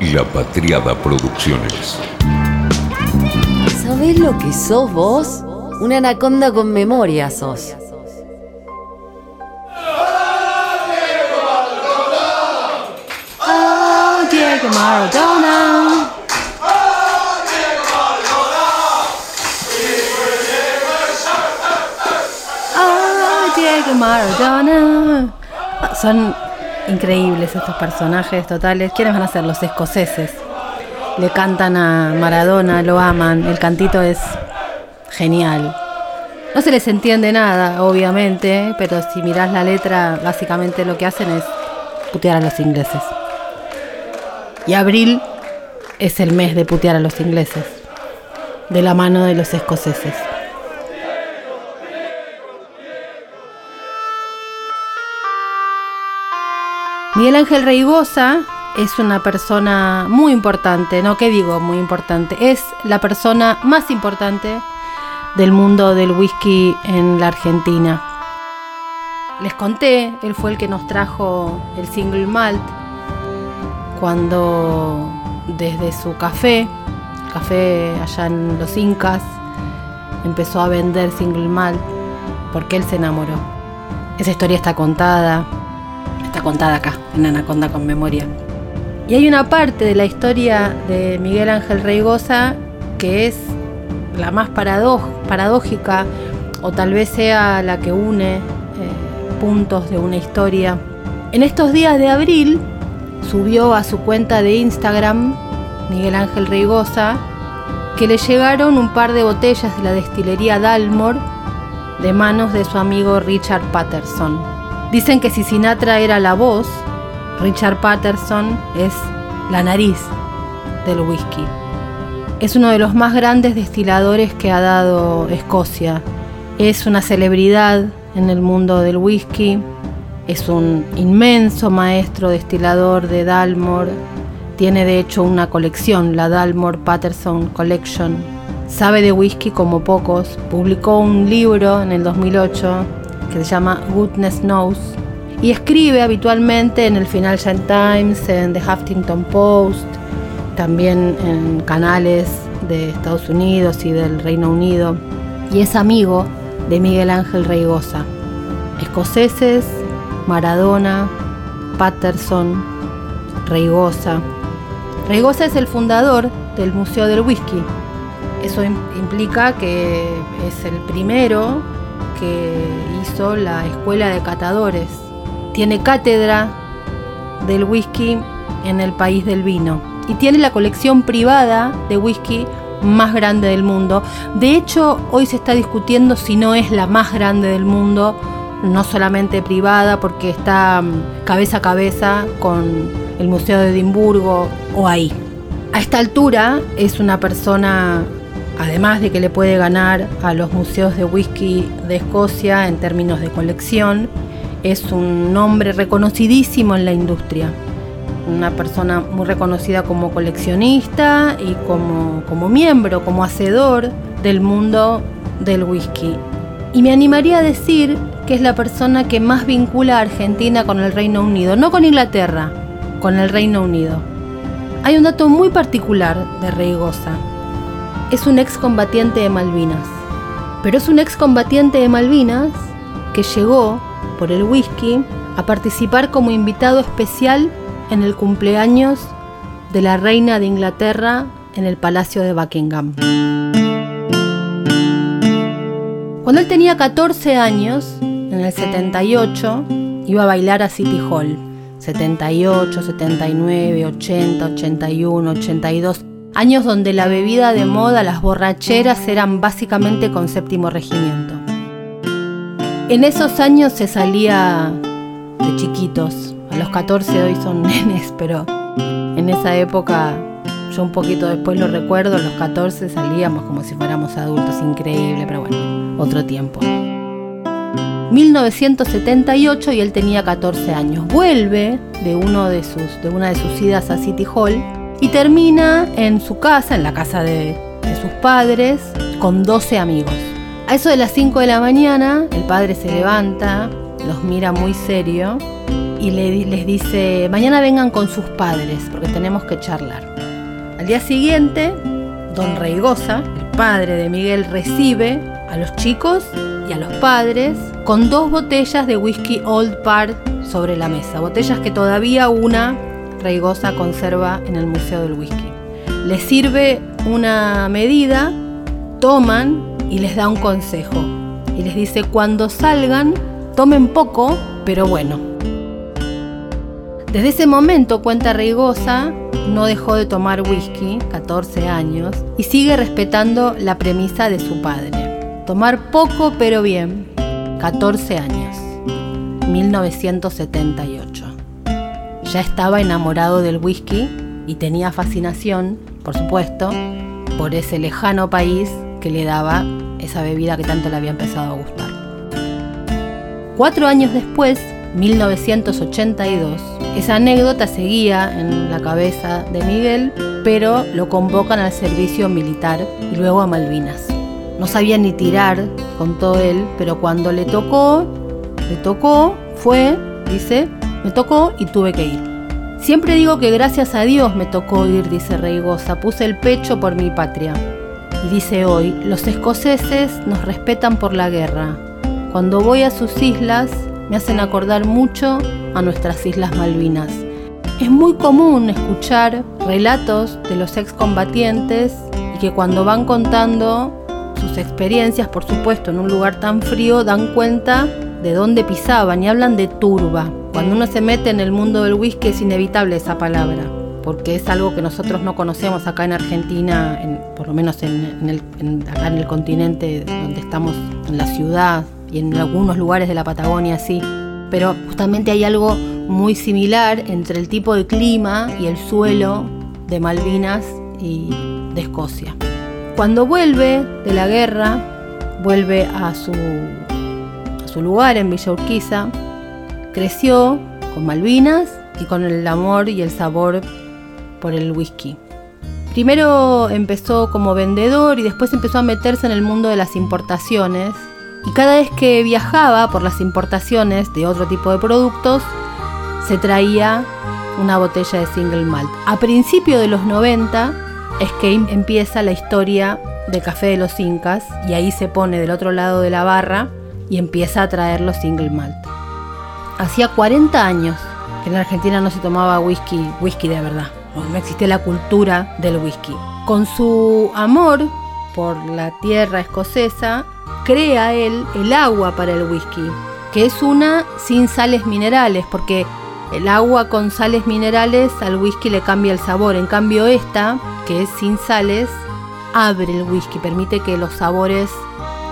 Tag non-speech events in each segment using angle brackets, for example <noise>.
La Patriada Producciones. ¿Sabés lo que sos vos? Una anaconda con memoria sos. Oh, Diego Maradona. Oh, Diego Maradona. Son increíbles estos personajes totales. ¿Quiénes van a ser los escoceses? Le cantan a Maradona, lo aman. El cantito es genial. No se les entiende nada, obviamente, pero si mirás la letra, básicamente lo que hacen es putear a los ingleses. Y abril es el mes de putear a los ingleses, de la mano de los escoceses. Miguel Ángel Reigosa es una persona muy importante, no ¿Qué digo muy importante, es la persona más importante del mundo del whisky en la Argentina. Les conté, él fue el que nos trajo el single malt cuando desde su café, café allá en los Incas, empezó a vender single malt porque él se enamoró. Esa historia está contada, contada acá, en Anaconda con Memoria. Y hay una parte de la historia de Miguel Ángel Reigosa que es la más paradójica o tal vez sea la que une eh, puntos de una historia. En estos días de abril subió a su cuenta de Instagram, Miguel Ángel Reigosa, que le llegaron un par de botellas de la destilería Dalmore de manos de su amigo Richard Patterson. Dicen que si Sinatra era la voz, Richard Patterson es la nariz del whisky. Es uno de los más grandes destiladores que ha dado Escocia. Es una celebridad en el mundo del whisky. Es un inmenso maestro destilador de Dalmore. Tiene de hecho una colección, la Dalmore Patterson Collection. Sabe de whisky como pocos. Publicó un libro en el 2008 que se llama Goodness Knows y escribe habitualmente en el Financial Times, en The Huffington Post, también en canales de Estados Unidos y del Reino Unido, y es amigo de Miguel Ángel Reigosa. Escoceses, Maradona, Patterson, Reigosa. Reigosa es el fundador del Museo del Whisky. Eso implica que es el primero que hizo la Escuela de Catadores tiene cátedra del whisky en el país del vino y tiene la colección privada de whisky más grande del mundo. De hecho, hoy se está discutiendo si no es la más grande del mundo, no solamente privada, porque está mm, cabeza a cabeza con el Museo de Edimburgo o ahí. A esta altura es una persona, además de que le puede ganar a los museos de whisky de Escocia en términos de colección, es un nombre reconocidísimo en la industria. Una persona muy reconocida como coleccionista y como, como miembro, como hacedor del mundo del whisky. Y me animaría a decir que es la persona que más vincula a Argentina con el Reino Unido, no con Inglaterra, con el Reino Unido. Hay un dato muy particular de Reigosa. Es un excombatiente de Malvinas. Pero es un excombatiente de Malvinas que llegó por el whisky a participar como invitado especial en el cumpleaños de la reina de Inglaterra en el Palacio de Buckingham. Cuando él tenía 14 años, en el 78, iba a bailar a City Hall. 78, 79, 80, 81, 82. Años donde la bebida de moda, las borracheras eran básicamente con séptimo regimiento. En esos años se salía de chiquitos. A los 14 hoy son <laughs> nenes, pero en esa época, yo un poquito después lo recuerdo, a los 14 salíamos como si fuéramos adultos, increíble, pero bueno, otro tiempo. 1978 y él tenía 14 años. Vuelve de, uno de, sus, de una de sus idas a City Hall y termina en su casa, en la casa de, sus padres, con 12 amigos. A eso de las 5 de la mañana, el padre se levanta, los mira muy serio y le- les dice, mañana vengan con sus padres porque tenemos que charlar. Al día siguiente, don Reigosa, el padre de Miguel, recibe a los chicos y a los padres con dos botellas de whisky Old Parr sobre la mesa, botellas que todavía una Reigosa conserva en el Museo del Whisky. Les sirve una medida, toman y les da un consejo. Y les dice, cuando salgan, tomen poco, pero bueno. Desde ese momento, cuenta Reigosa, no dejó de tomar whisky, 14 años, y sigue respetando la premisa de su padre. Tomar poco pero bien, 14 años, 1978. Ya estaba enamorado del whisky y tenía fascinación, por supuesto, por ese lejano país que le daba esa bebida que tanto le había empezado a gustar. Cuatro años después, 1982, esa anécdota seguía en la cabeza de Miguel, pero lo convocan al servicio militar y luego a Malvinas. No sabía ni tirar, contó él, pero cuando le tocó, le tocó, fue, dice, me tocó y tuve que ir. Siempre digo que gracias a Dios me tocó ir, dice Reigosa, puse el pecho por mi patria. Y dice hoy, los escoceses nos respetan por la guerra. Cuando voy a sus islas me hacen acordar mucho a nuestras Islas Malvinas. Es muy común escuchar relatos de los excombatientes y que cuando van contando sus experiencias, por supuesto, en un lugar tan frío, dan cuenta de dónde pisaban y hablan de turba. Cuando uno se mete en el mundo del whisky es inevitable esa palabra, porque es algo que nosotros no conocemos acá en Argentina, en- por lo menos en, en el, en- acá en el continente donde estamos, en la ciudad y en algunos lugares de la Patagonia, sí. Pero justamente hay algo muy similar entre el tipo de clima y el suelo de Malvinas y de Escocia. Cuando vuelve de la guerra, vuelve a su, a su lugar en Villa Urquiza, creció con Malvinas y con el amor y el sabor por el whisky. Primero empezó como vendedor y después empezó a meterse en el mundo de las importaciones. Y cada vez que viajaba por las importaciones de otro tipo de productos, se traía una botella de single malt. A principios de los 90 es que em- empieza la historia del café de los incas y ahí se pone del otro lado de la barra y empieza a traer los single malt. Hacía 40 años que en Argentina no se tomaba whisky, whisky de verdad. No, existía la cultura del whisky. Con su amor por la tierra escocesa, crea él el agua para el whisky, que es una sin sales minerales, porque el agua con sales minerales al whisky le cambia el sabor. En cambio esta, que es sin sales, abre el whisky, permite que los sabores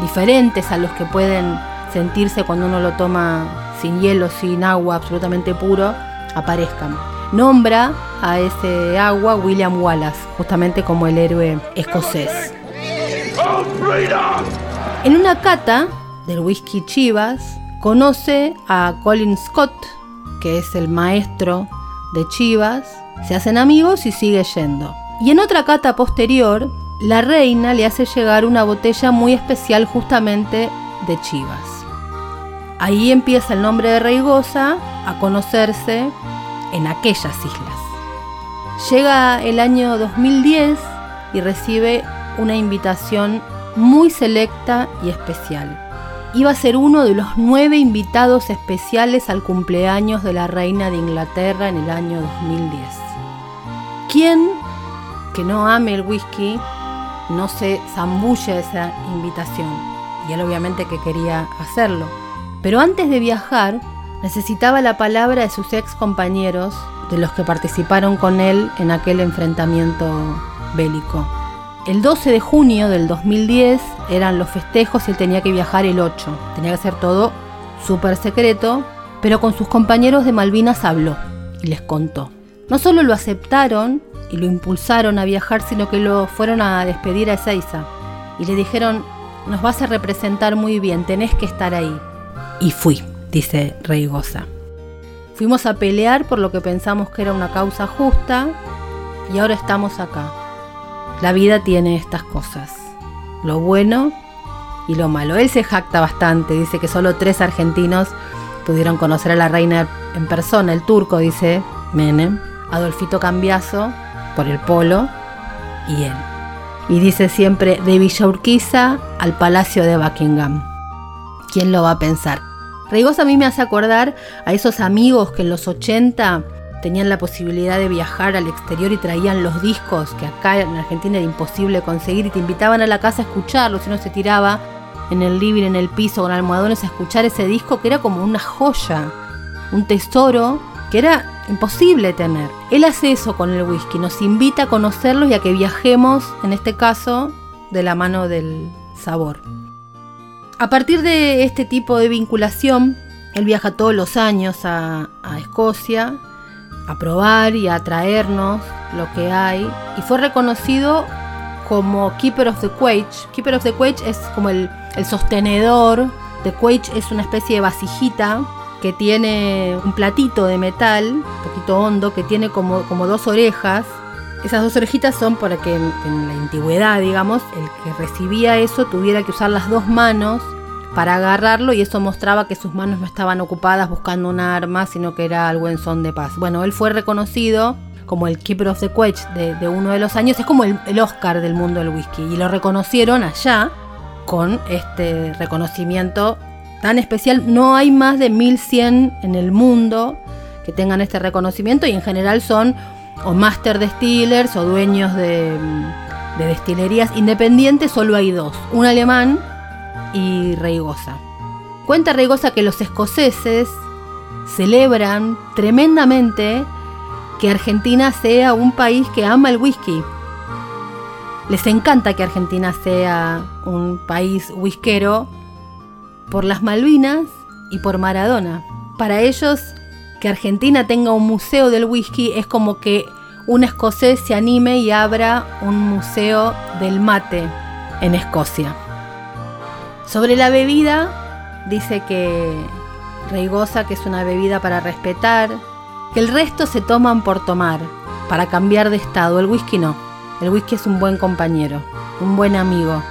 diferentes a los que pueden sentirse cuando uno lo toma sin hielo, sin agua, absolutamente puro, aparezcan. Nombra a ese agua William Wallace, justamente como el héroe escocés. En una cata del whisky Chivas, conoce a Colin Scott, que es el maestro de Chivas, se hacen amigos y sigue yendo. Y en otra cata posterior, la reina le hace llegar una botella muy especial justamente de Chivas. Ahí empieza el nombre de Reigosa a conocerse en aquellas islas. Llega el año 2010 y recibe una invitación muy selecta y especial. Iba a ser uno de los nueve invitados especiales al cumpleaños de la reina de Inglaterra en el año 2010. ¿Quién que no ame el whisky no se zambulle esa invitación? Y él obviamente que quería hacerlo. Pero antes de viajar, necesitaba la palabra de sus ex compañeros, de los que participaron con él en aquel enfrentamiento bélico. El 12 de junio del 2010 eran los festejos y él tenía que viajar el 8. Tenía que hacer todo súper secreto, pero con sus compañeros de Malvinas habló y les contó. No solo lo aceptaron y lo impulsaron a viajar, sino que lo fueron a despedir a Ezeiza y le dijeron, nos vas a representar muy bien, tenés que estar ahí. Y fui, dice Reigosa. Fuimos a pelear por lo que pensamos que era una causa justa y ahora estamos acá. La vida tiene estas cosas, lo bueno y lo malo. Él se jacta bastante, dice que solo tres argentinos pudieron conocer a la reina en persona, el turco, dice Menem, Adolfito Cambiaso, por el polo, y él. Y dice siempre de Villa Urquiza al Palacio de Buckingham. ¿Quién lo va a pensar? Reigosa a mí me hace acordar a esos amigos que en los 80 tenían la posibilidad de viajar al exterior y traían los discos que acá en Argentina era imposible conseguir y te invitaban a la casa a escucharlos y uno se tiraba en el living, en el piso con almohadones a escuchar ese disco que era como una joya, un tesoro que era imposible tener. Él hace eso con el whisky, nos invita a conocerlos y a que viajemos, en este caso, de la mano del sabor. A partir de este tipo de vinculación, él viaja todos los años a, Escocia a probar y a traernos lo que hay y fue reconocido como Keeper of the Quage. Keeper of the Quage es como el, el sostenedor. The Quage es una especie de vasijita que tiene un platito de metal, un poquito hondo, que tiene como, como dos orejas. Esas dos orejitas son para que en, la antigüedad, digamos, el que recibía eso tuviera que usar las dos manos para agarrarlo y eso mostraba que sus manos no estaban ocupadas buscando un arma, sino que era algo en son de paz. Bueno, él fue reconocido como el Keeper of the Quetch de, de uno de los años, es como el, el Oscar del mundo del whisky y lo reconocieron allá con este reconocimiento tan especial. No hay más de 1100 en el mundo que tengan este reconocimiento y en general son o master distillers o dueños de, de destilerías independientes, solo hay dos, un alemán y Reigosa. Cuenta Reigosa que los escoceses celebran tremendamente que Argentina sea un país que ama el whisky. Les encanta que Argentina sea un país whiskero por las Malvinas y por Maradona. Para ellos, Argentina tenga un museo del whisky es como que un escocés se anime y abra un museo del mate en Escocia. Sobre la bebida, dice que Reigosa que es una bebida para respetar, que el resto se toman por tomar, para cambiar de estado. El whisky no. El whisky es un buen compañero, un buen amigo.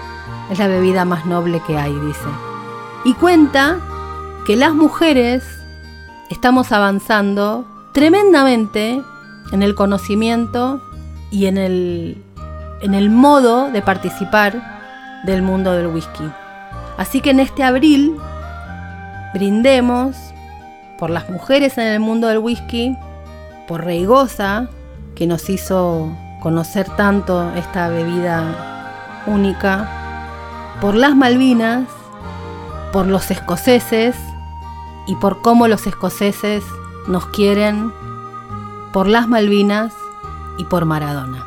Es la bebida más noble que hay, dice. Y cuenta que las mujeres estamos avanzando tremendamente en el conocimiento y en el, en el modo de participar del mundo del whisky. Así que en este abril brindemos por las mujeres en el mundo del whisky, por Reigosa, que nos hizo conocer tanto esta bebida única, por las Malvinas, por los escoceses y por cómo los escoceses nos quieren, por las Malvinas y por Maradona.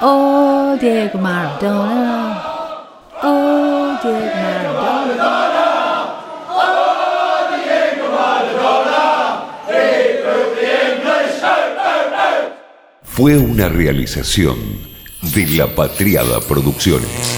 Oh, Diego Maradona. Oh, Diego Maradona. Fue una realización de La Patriada Producciones.